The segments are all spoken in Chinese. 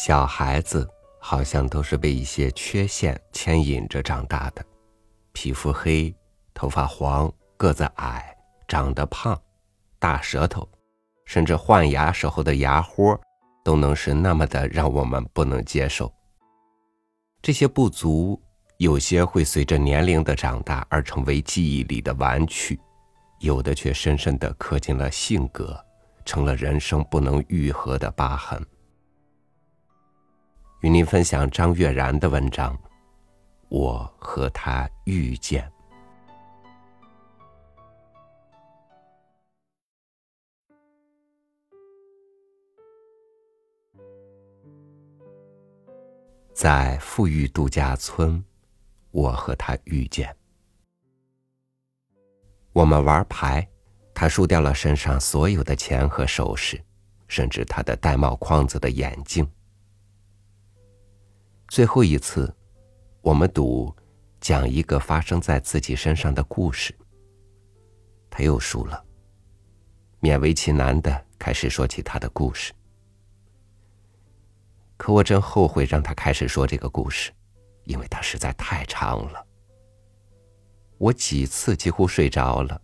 小孩子好像都是被一些缺陷牵引着长大的，皮肤黑，头发黄，个子矮，长得胖，大舌头，甚至换牙时候的牙豁都能是那么的让我们不能接受。这些不足，有些会随着年龄的长大而成为记忆里的玩趣，有的却深深地刻进了性格，成了人生不能愈合的疤痕。与您分享张悦然的文章，《我和他遇见》。在富裕度假村，我和他遇见。我们玩牌，他输掉了身上所有的钱和首饰，甚至他的戴帽框子的眼镜。最后一次，我们赌讲一个发生在自己身上的故事。他又输了，勉为其难的开始说起他的故事。可我真后悔让他开始说这个故事，因为他实在太长了。我几次几乎睡着了，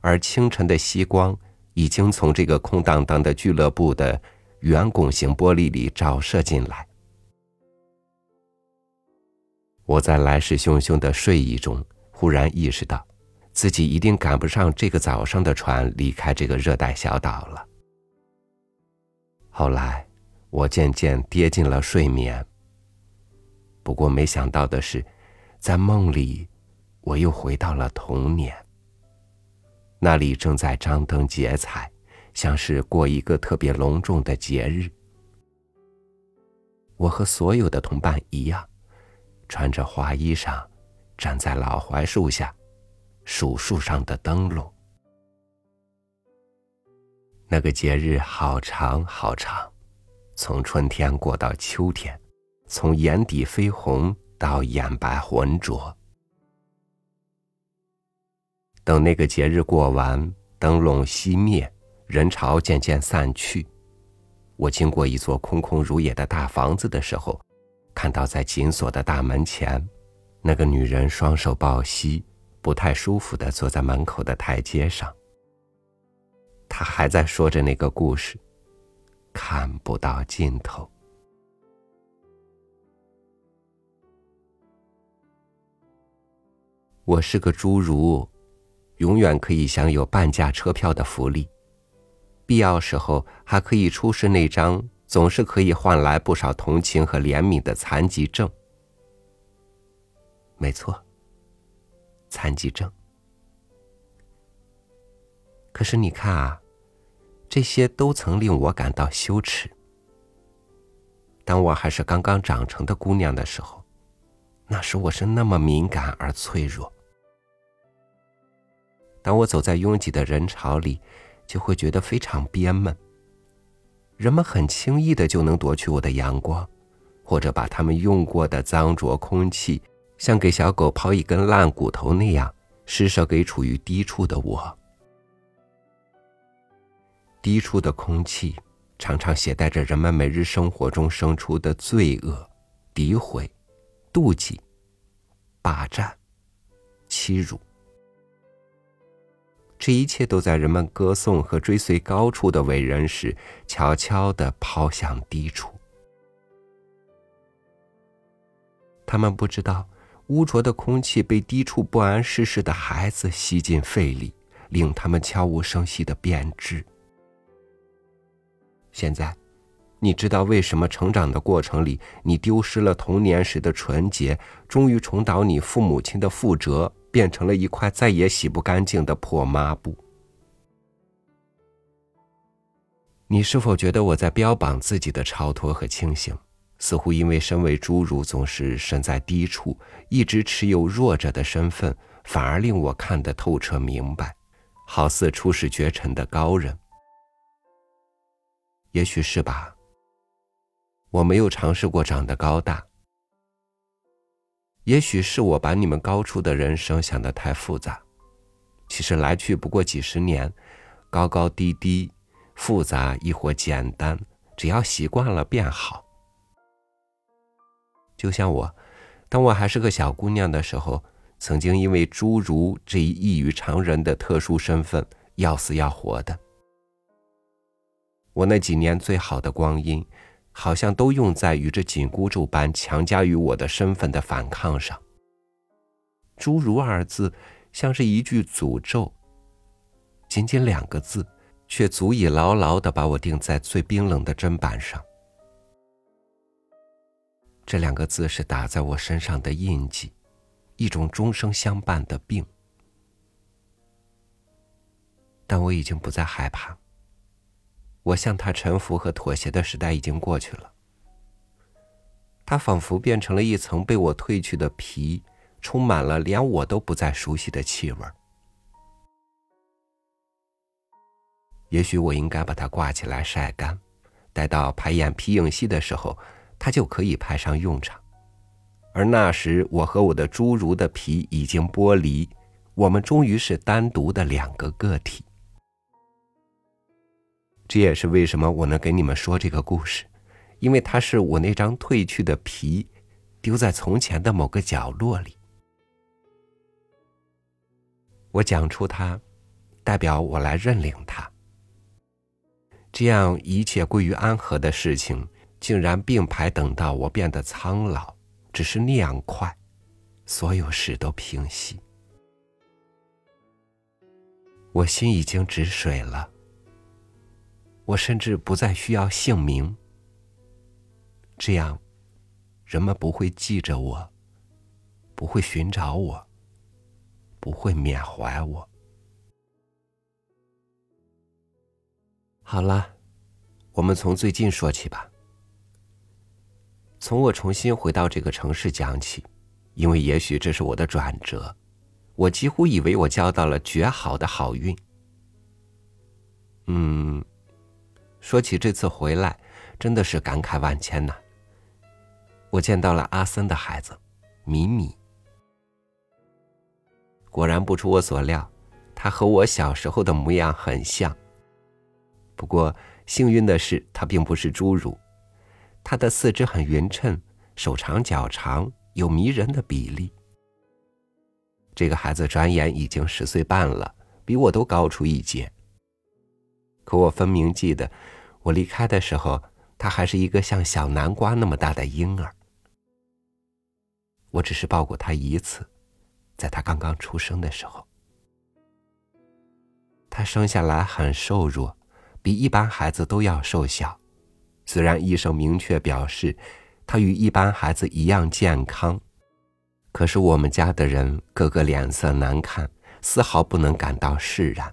而清晨的夕光已经从这个空荡荡的俱乐部的圆拱形玻璃里照射进来。我在来势汹汹的睡意中，忽然意识到，自己一定赶不上这个早上的船离开这个热带小岛了。后来。我渐渐跌进了睡眠。不过没想到的是，在梦里，我又回到了童年。那里正在张灯结彩，像是过一个特别隆重的节日。我和所有的同伴一样，穿着花衣裳，站在老槐树下，数树上的灯笼。那个节日好长好长。从春天过到秋天，从眼底绯红到眼白浑浊。等那个节日过完，灯笼熄灭，人潮渐渐散去，我经过一座空空如也的大房子的时候，看到在紧锁的大门前，那个女人双手抱膝，不太舒服的坐在门口的台阶上。她还在说着那个故事。看不到尽头。我是个侏儒，永远可以享有半价车票的福利，必要时候还可以出示那张总是可以换来不少同情和怜悯的残疾证。没错，残疾证。可是你看啊。这些都曾令我感到羞耻。当我还是刚刚长成的姑娘的时候，那时我是那么敏感而脆弱。当我走在拥挤的人潮里，就会觉得非常憋闷。人们很轻易的就能夺取我的阳光，或者把他们用过的脏浊空气，像给小狗抛一根烂骨头那样施舍给处于低处的我。低处的空气，常常携带着人们每日生活中生出的罪恶、诋毁、妒忌、霸占、欺辱。这一切都在人们歌颂和追随高处的伟人时，悄悄的抛向低处。他们不知道，污浊的空气被低处不谙世事的孩子吸进肺里，令他们悄无声息的变质。现在，你知道为什么成长的过程里，你丢失了童年时的纯洁，终于重蹈你父母亲的覆辙，变成了一块再也洗不干净的破抹布？你是否觉得我在标榜自己的超脱和清醒？似乎因为身为侏儒，总是身在低处，一直持有弱者的身份，反而令我看得透彻明白，好似初世绝尘的高人。也许是吧。我没有尝试过长得高大。也许是我把你们高处的人生想得太复杂。其实来去不过几十年，高高低低，复杂亦或简单，只要习惯了便好。就像我，当我还是个小姑娘的时候，曾经因为侏儒这一异于常人的特殊身份，要死要活的。我那几年最好的光阴，好像都用在与这紧箍咒般强加于我的身份的反抗上。侏儒二字，像是一句诅咒。仅仅两个字，却足以牢牢的把我钉在最冰冷的砧板上。这两个字是打在我身上的印记，一种终生相伴的病。但我已经不再害怕。我向他臣服和妥协的时代已经过去了。他仿佛变成了一层被我褪去的皮，充满了连我都不再熟悉的气味。也许我应该把它挂起来晒干，待到排演皮影戏的时候，它就可以派上用场。而那时，我和我的侏儒的皮已经剥离，我们终于是单独的两个个体。这也是为什么我能给你们说这个故事，因为它是我那张褪去的皮，丢在从前的某个角落里。我讲出它，代表我来认领它。这样一切归于安和的事情，竟然并排等到我变得苍老，只是那样快，所有事都平息。我心已经止水了，我甚至不再需要姓名。这样，人们不会记着我，不会寻找我，不会缅怀我。好了，我们从最近说起吧。从我重新回到这个城市讲起，因为也许这是我的转折。我几乎以为我交到了绝好的好运。嗯，说起这次回来，真的是感慨万千呐。我见到了阿森的孩子，米米。果然不出我所料，他和我小时候的模样很像。不过幸运的是，他并不是侏儒，他的四肢很匀称，手长脚长，有迷人的比例。这个孩子转眼已经十岁半了，比我都高出一截。可我分明记得，我离开的时候，他还是一个像小南瓜那么大的婴儿。我只是抱过他一次，在他刚刚出生的时候，他生下来很瘦弱。比一般孩子都要瘦小，虽然医生明确表示他与一般孩子一样健康，可是我们家的人个个脸色难看，丝毫不能感到释然。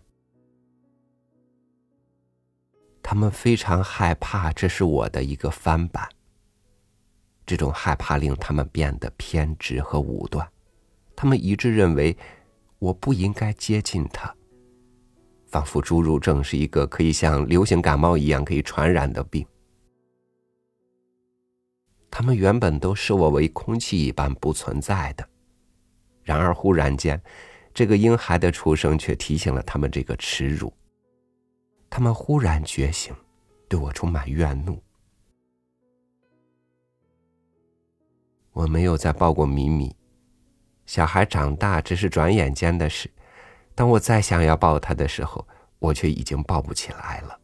他们非常害怕这是我的一个翻版。这种害怕令他们变得偏执和武断，他们一致认为我不应该接近他。仿佛侏儒症是一个可以像流行感冒一样可以传染的病。他们原本都视我为空气一般不存在的，然而忽然间，这个婴孩的出生却提醒了他们这个耻辱。他们忽然觉醒，对我充满怨怒。我没有再抱过米米，小孩长大只是转眼间的事。当我再想要抱他的时候，我却已经抱不起来了。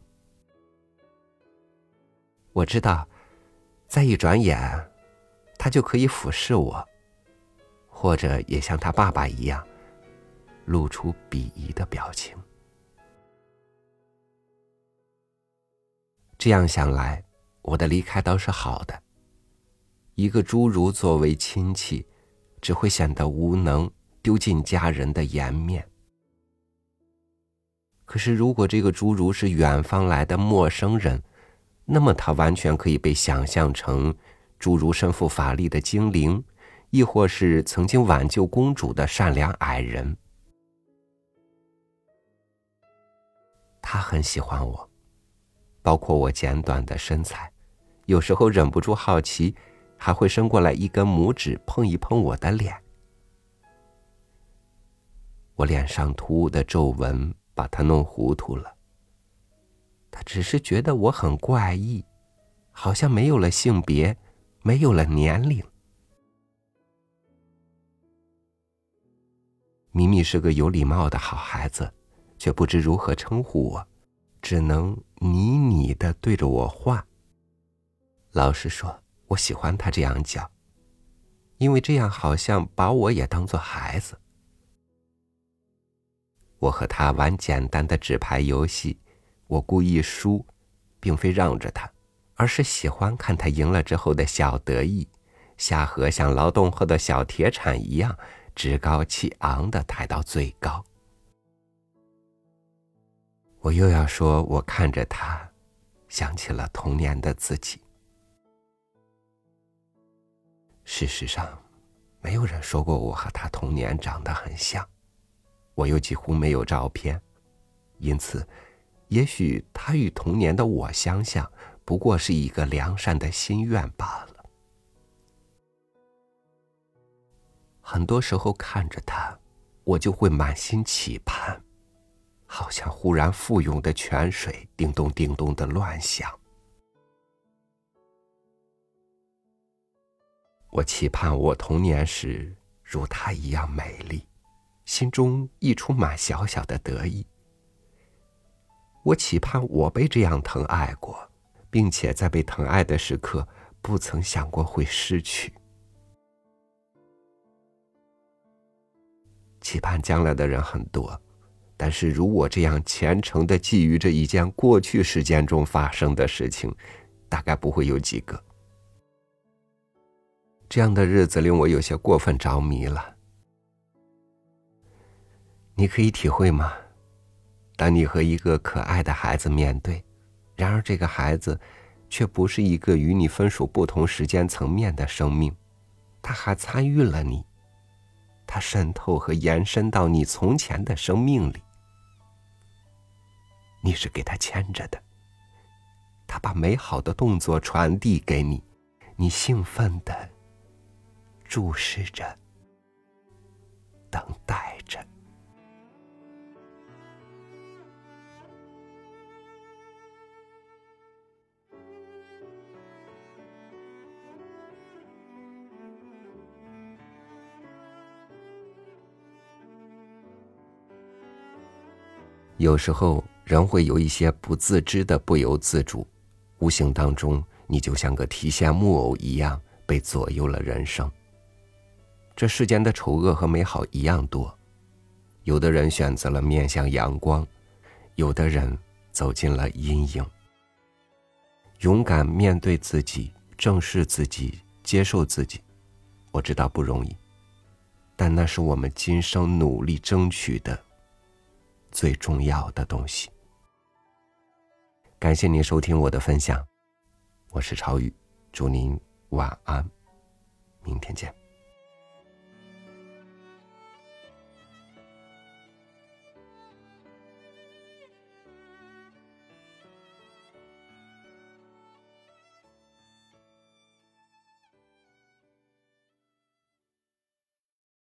我知道，再一转眼，他就可以俯视我，或者也像他爸爸一样，露出鄙夷的表情。这样想来，我的离开倒是好的。一个侏儒作为亲戚，只会显得无能，丢尽家人的颜面。可是，如果这个侏儒是远方来的陌生人，那么他完全可以被想象成侏儒身负法力的精灵，亦或是曾经挽救公主的善良矮人。他很喜欢我，包括我简短的身材有时候忍不住好奇还会伸过来一根拇指碰一碰我的脸。我脸上突兀的皱纹把他弄糊涂了他只是觉得我很怪异好像没有了性别没有了年龄。明明是个有礼貌的好孩子却不知如何称呼我。只能你你的对着我画。老实说，我喜欢他这样叫，因为这样好像把我也当做孩子。我和他玩简单的纸牌游戏，我故意输，并非让着他，而是喜欢看他赢了之后的小得意，下颌像劳动后的小铁铲一样趾高气昂的抬到最高。我又要说，我看着他，想起了童年的自己。事实上，没有人说过我和他童年长得很像。我又几乎没有照片，因此，也许他与童年的我相像，不过是一个良善的心愿罢了。很多时候看着他，我就会满心期盼，好像忽然富涌的泉水，叮咚叮咚的乱响。我期盼我童年时如她一样美丽。心中溢出满小小的得意。我期盼我被这样疼爱过，并且在被疼爱的时刻，不曾想过会失去。期盼将来的人很多，但是如我这样虔诚的觊觎着一件过去时间中发生的事情，大概不会有几个。这样的日子令我有些过分着迷了。你可以体会吗？当你和一个可爱的孩子面对，然而这个孩子却不是一个与你分属不同时间层面的生命，他还参与了你，他渗透和延伸到你从前的生命里，你是给他牵着的，他把美好的动作传递给你，你兴奋的注视着，等待着。有时候，人会有一些不自知的不由自主，无形当中，你就像个提线木偶一样被左右了人生。这世间的丑恶和美好一样多，有的人选择了面向阳光，有的人走进了阴影。勇敢面对自己，正视自己，接受自己，我知道不容易，但那是我们今生努力争取的。最重要的东西。感谢您收听我的分享，我是朝宇，祝您晚安，明天见。